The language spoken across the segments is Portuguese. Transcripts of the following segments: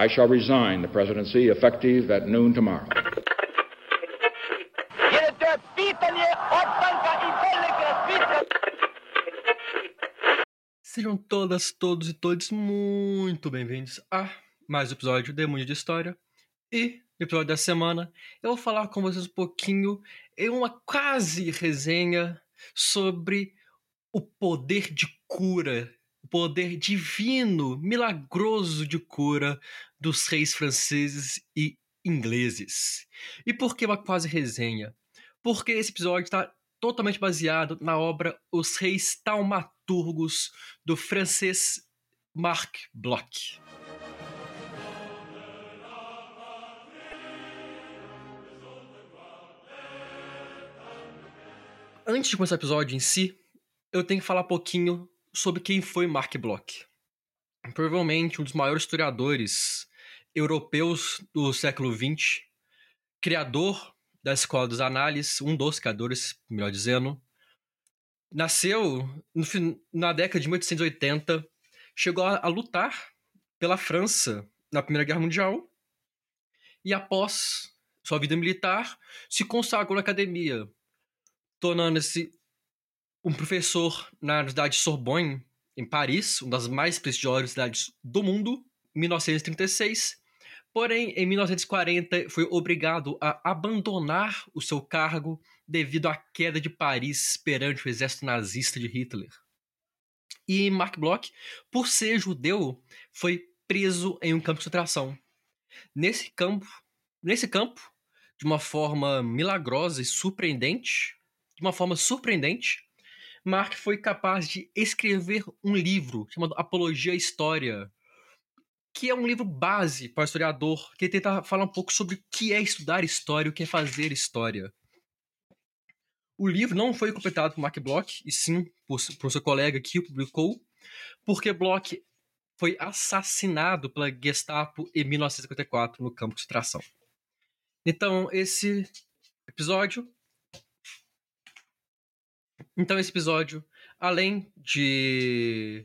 I shall resign the presidency effective at noon tomorrow. Sejam todas, todos e todos muito bem-vindos a mais um episódio de Mundo de História. E no episódio da semana eu vou falar com vocês um pouquinho em uma quase resenha sobre o poder de cura, poder divino, milagroso de cura dos reis franceses e ingleses. E por que uma quase resenha? Porque esse episódio está totalmente baseado na obra Os Reis Taumaturgos do francês Marc Bloch. Antes de começar o episódio em si, eu tenho que falar um pouquinho sobre quem foi Marc Bloch. Provavelmente um dos maiores historiadores europeus do século XX, criador da Escola dos Análises, um dos criadores, melhor dizendo. Nasceu no, na década de 1880, chegou a, a lutar pela França na Primeira Guerra Mundial e após sua vida militar se consagrou na academia, tornando-se um professor na Universidade de Sorbonne, em Paris, uma das mais prestigiosas universidades do mundo, em 1936. Porém, em 1940, foi obrigado a abandonar o seu cargo devido à queda de Paris perante o exército nazista de Hitler. E Mark Bloch, por ser judeu, foi preso em um campo de concentração. Nesse campo, nesse campo, de uma forma milagrosa e surpreendente, de uma forma surpreendente, Mark foi capaz de escrever um livro chamado Apologia à História, que é um livro base para o historiador, que tenta falar um pouco sobre o que é estudar história, o que é fazer história. O livro não foi completado por Mark Bloch, e sim por, por seu colega que o publicou, porque Bloch foi assassinado pela Gestapo em 1954 no campo de concentração. Então, esse episódio então esse episódio, além de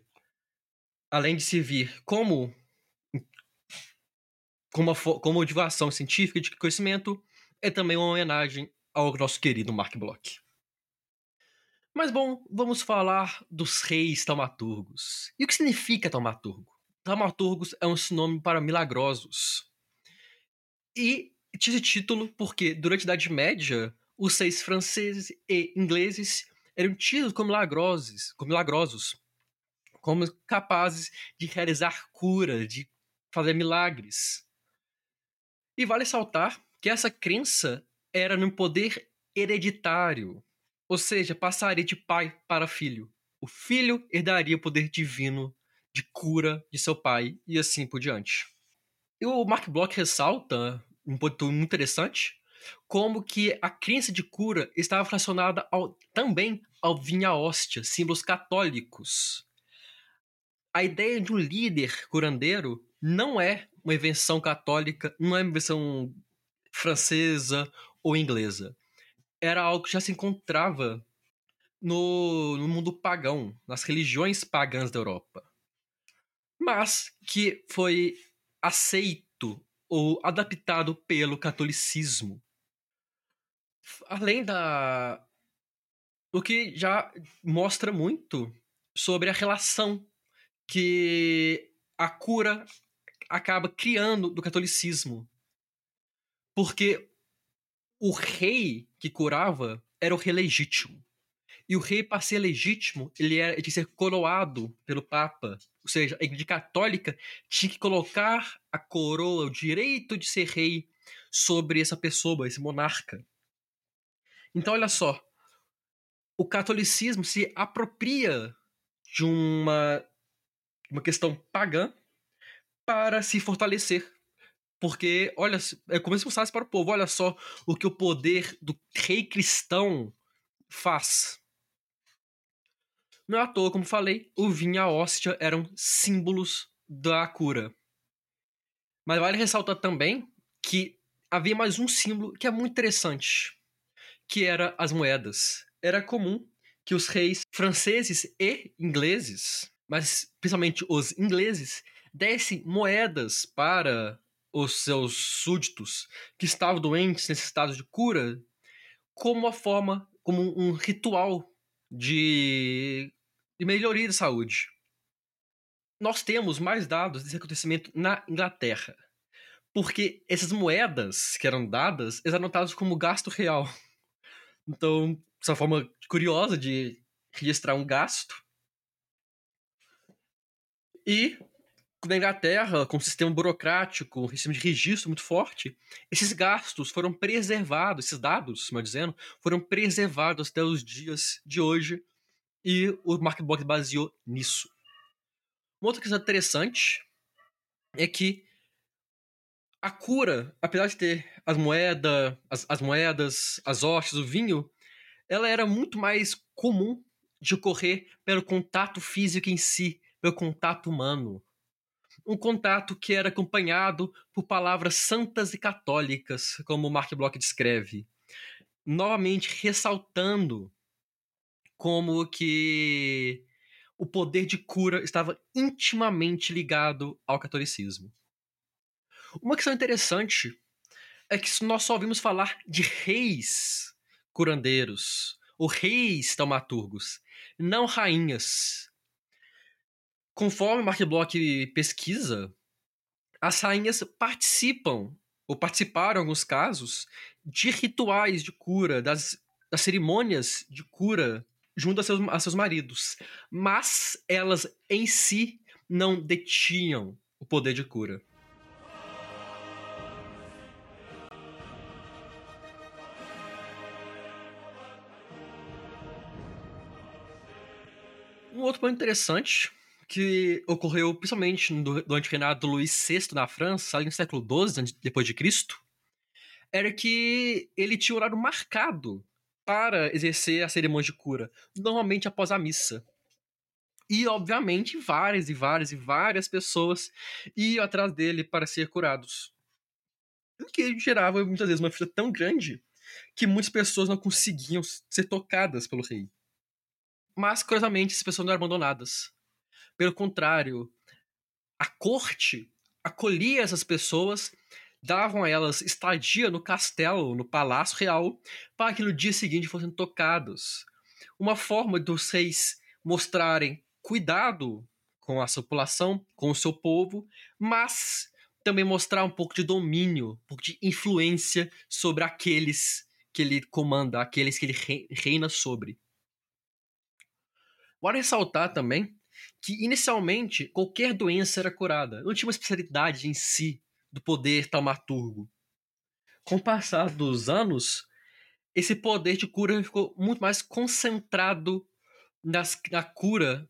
além de servir como como, como motivação científica de conhecimento, é também uma homenagem ao nosso querido Mark Bloch. Mas bom, vamos falar dos reis taumaturgos. E o que significa taumaturgo? Taumaturgos é um sinônimo para milagrosos. E tinha esse título porque, durante a Idade Média, os reis franceses e ingleses eram tidos como milagrosos, como milagrosos, como capazes de realizar cura, de fazer milagres. E vale saltar que essa crença era no poder hereditário, ou seja, passaria de pai para filho. O filho herdaria o poder divino de cura de seu pai e assim por diante. E o Mark Bloch ressalta um ponto muito interessante, como que a crença de cura estava relacionada ao, também ao vinha hóstia, símbolos católicos. A ideia de um líder curandeiro não é uma invenção católica, não é uma invenção francesa ou inglesa. Era algo que já se encontrava no, no mundo pagão, nas religiões pagãs da Europa. Mas que foi aceito ou adaptado pelo catolicismo além da. O que já mostra muito sobre a relação que a cura acaba criando do catolicismo. Porque o rei que curava era o rei legítimo. E o rei, para ser legítimo, ele era de ser coroado pelo Papa. Ou seja, a Igreja Católica tinha que colocar a coroa, o direito de ser rei, sobre essa pessoa, esse monarca. Então, olha só. O catolicismo se apropria de uma, uma questão pagã para se fortalecer. Porque, olha, é como se mostrasse para o povo: olha só o que o poder do rei cristão faz. Não é à toa, como falei, o vinho e a hóstia eram símbolos da cura. Mas vale ressaltar também que havia mais um símbolo que é muito interessante que era as moedas. Era comum que os reis franceses e ingleses, mas principalmente os ingleses, dessem moedas para os seus súditos que estavam doentes, necessitados de cura, como uma forma, como um ritual de, de melhoria de saúde. Nós temos mais dados desse acontecimento na Inglaterra, porque essas moedas que eram dadas eram anotadas como gasto real. Então, essa forma curiosa de registrar um gasto. E na Inglaterra, com um sistema burocrático, um sistema de registro muito forte, esses gastos foram preservados, esses dados, melhor dizendo, foram preservados até os dias de hoje, e o Mark Block baseou nisso. Uma outra questão interessante é que a cura, apesar de ter as moedas, as, as moedas, as hostes, o vinho, ela era muito mais comum de ocorrer pelo contato físico em si, pelo contato humano um contato que era acompanhado por palavras santas e católicas, como Mark Bloch descreve, novamente ressaltando como que o poder de cura estava intimamente ligado ao catolicismo. Uma questão interessante é que nós só ouvimos falar de reis curandeiros, ou reis taumaturgos, não rainhas. Conforme Mark Bloch pesquisa, as rainhas participam, ou participaram em alguns casos, de rituais de cura, das, das cerimônias de cura junto a seus, a seus maridos. Mas elas em si não detinham o poder de cura. Outro ponto interessante que ocorreu principalmente durante o reinado do Luís VI na França, ali no século XII depois de Cristo, era que ele tinha horário marcado para exercer a cerimônia de cura, normalmente após a missa. E, obviamente, várias e várias e várias pessoas iam atrás dele para ser curados. O que gerava, muitas vezes, uma fila tão grande que muitas pessoas não conseguiam ser tocadas pelo rei. Mas, curiosamente, essas pessoas não eram abandonadas. Pelo contrário, a corte acolhia essas pessoas, davam a elas estadia no castelo, no palácio real, para que no dia seguinte fossem tocados. Uma forma dos reis mostrarem cuidado com a sua população, com o seu povo, mas também mostrar um pouco de domínio, um pouco de influência sobre aqueles que ele comanda, aqueles que ele reina sobre. Vale ressaltar também que inicialmente qualquer doença era curada, não tinha uma especialidade em si do poder taumaturgo. Com o passar dos anos, esse poder de cura ficou muito mais concentrado nas, na cura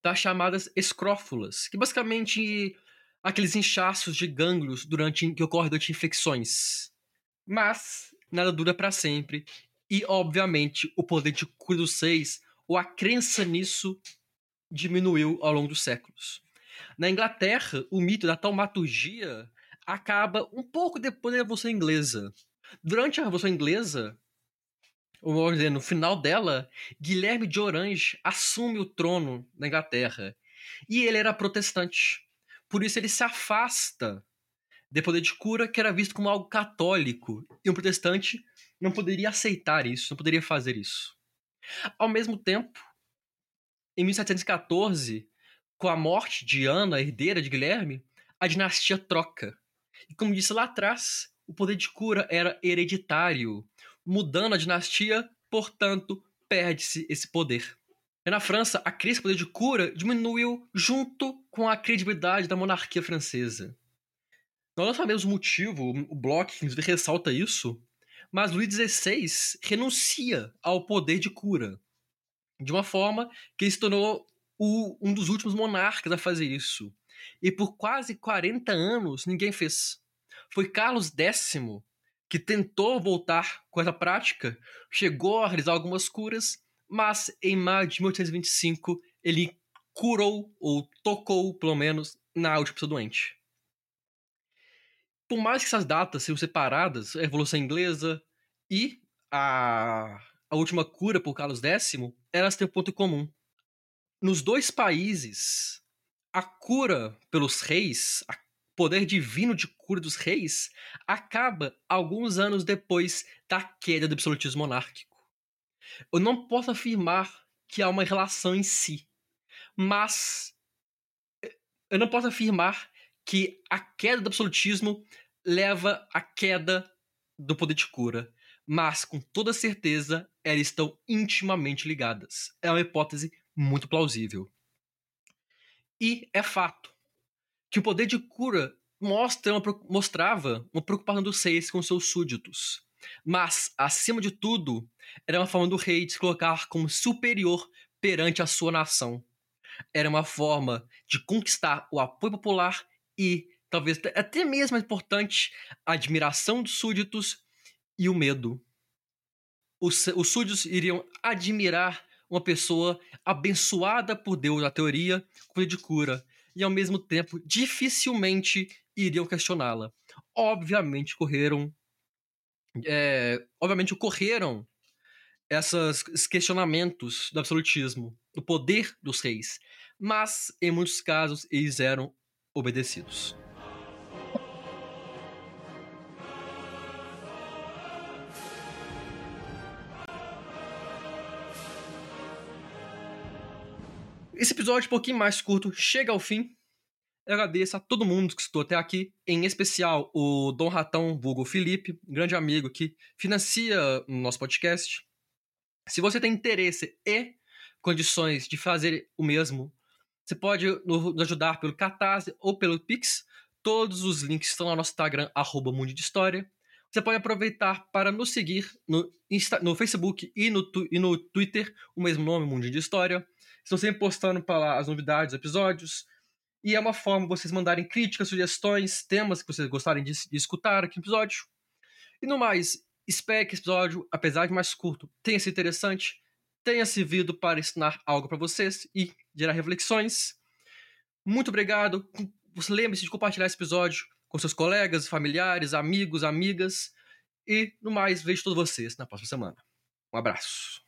das chamadas escrófulas, que basicamente aqueles inchaços de gânglios durante que ocorrem durante infecções. Mas nada dura para sempre e obviamente o poder de cura dos seis ou a crença nisso diminuiu ao longo dos séculos. Na Inglaterra, o mito da taumaturgia acaba um pouco depois da Revolução Inglesa. Durante a Revolução Inglesa, ou dizer, no final dela, Guilherme de Orange assume o trono da Inglaterra. E ele era protestante. Por isso ele se afasta do poder de cura, que era visto como algo católico. E um protestante não poderia aceitar isso, não poderia fazer isso. Ao mesmo tempo, em 1714, com a morte de Ana, herdeira de Guilherme, a dinastia troca. E como disse lá atrás, o poder de cura era hereditário. Mudando a dinastia, portanto, perde-se esse poder. E na França, a crise do poder de cura diminuiu junto com a credibilidade da monarquia francesa. Nós não sabemos o motivo, o Bloch ressalta isso, mas Luís XVI renuncia ao poder de cura de uma forma que ele se tornou o, um dos últimos monarcas a fazer isso. E por quase 40 anos ninguém fez. Foi Carlos X que tentou voltar com essa prática, chegou a realizar algumas curas, mas em maio de 1825 ele curou, ou tocou, pelo menos, na última pessoa doente. Por mais que essas datas sejam separadas, a Revolução Inglesa e a a última cura por Carlos X, elas têm um ponto em comum. Nos dois países, a cura pelos reis, o poder divino de cura dos reis, acaba alguns anos depois da queda do absolutismo monárquico. Eu não posso afirmar que há uma relação em si, mas eu não posso afirmar que a queda do absolutismo leva à queda do poder de cura, mas com toda certeza elas estão intimamente ligadas. É uma hipótese muito plausível. E é fato que o poder de cura mostra uma, mostrava uma preocupação dos reis com seus súditos. Mas, acima de tudo, era uma forma do rei de se colocar como superior perante a sua nação. Era uma forma de conquistar o apoio popular e, talvez até mesmo mais importante, a admiração dos súditos e o medo. Os, os súditos iriam admirar uma pessoa abençoada por Deus na teoria, com de cura, e ao mesmo tempo dificilmente iriam questioná-la. Obviamente correram. É, obviamente ocorreram esses questionamentos do absolutismo, do poder dos reis, mas em muitos casos eles eram obedecidos. Esse episódio, um pouquinho mais curto, chega ao fim. Eu agradeço a todo mundo que estou até aqui, em especial o Dom Ratão Vulgo Felipe, grande amigo que financia o nosso podcast. Se você tem interesse e condições de fazer o mesmo, você pode nos ajudar pelo Catarse ou pelo Pix. Todos os links estão no nosso Instagram, arroba Mundo de História. Você pode aproveitar para nos seguir no, Insta, no Facebook e no, e no Twitter, o mesmo nome, Mundo de História. Estão sempre postando para lá as novidades, episódios. E é uma forma de vocês mandarem críticas, sugestões, temas que vocês gostarem de, de escutar aqui no episódio. E no mais, espero que esse episódio, apesar de mais curto, tenha sido interessante, tenha servido para ensinar algo para vocês e gerar reflexões. Muito obrigado. Lembre-se de compartilhar esse episódio com seus colegas, familiares, amigos, amigas. E no mais, vejo todos vocês na próxima semana. Um abraço.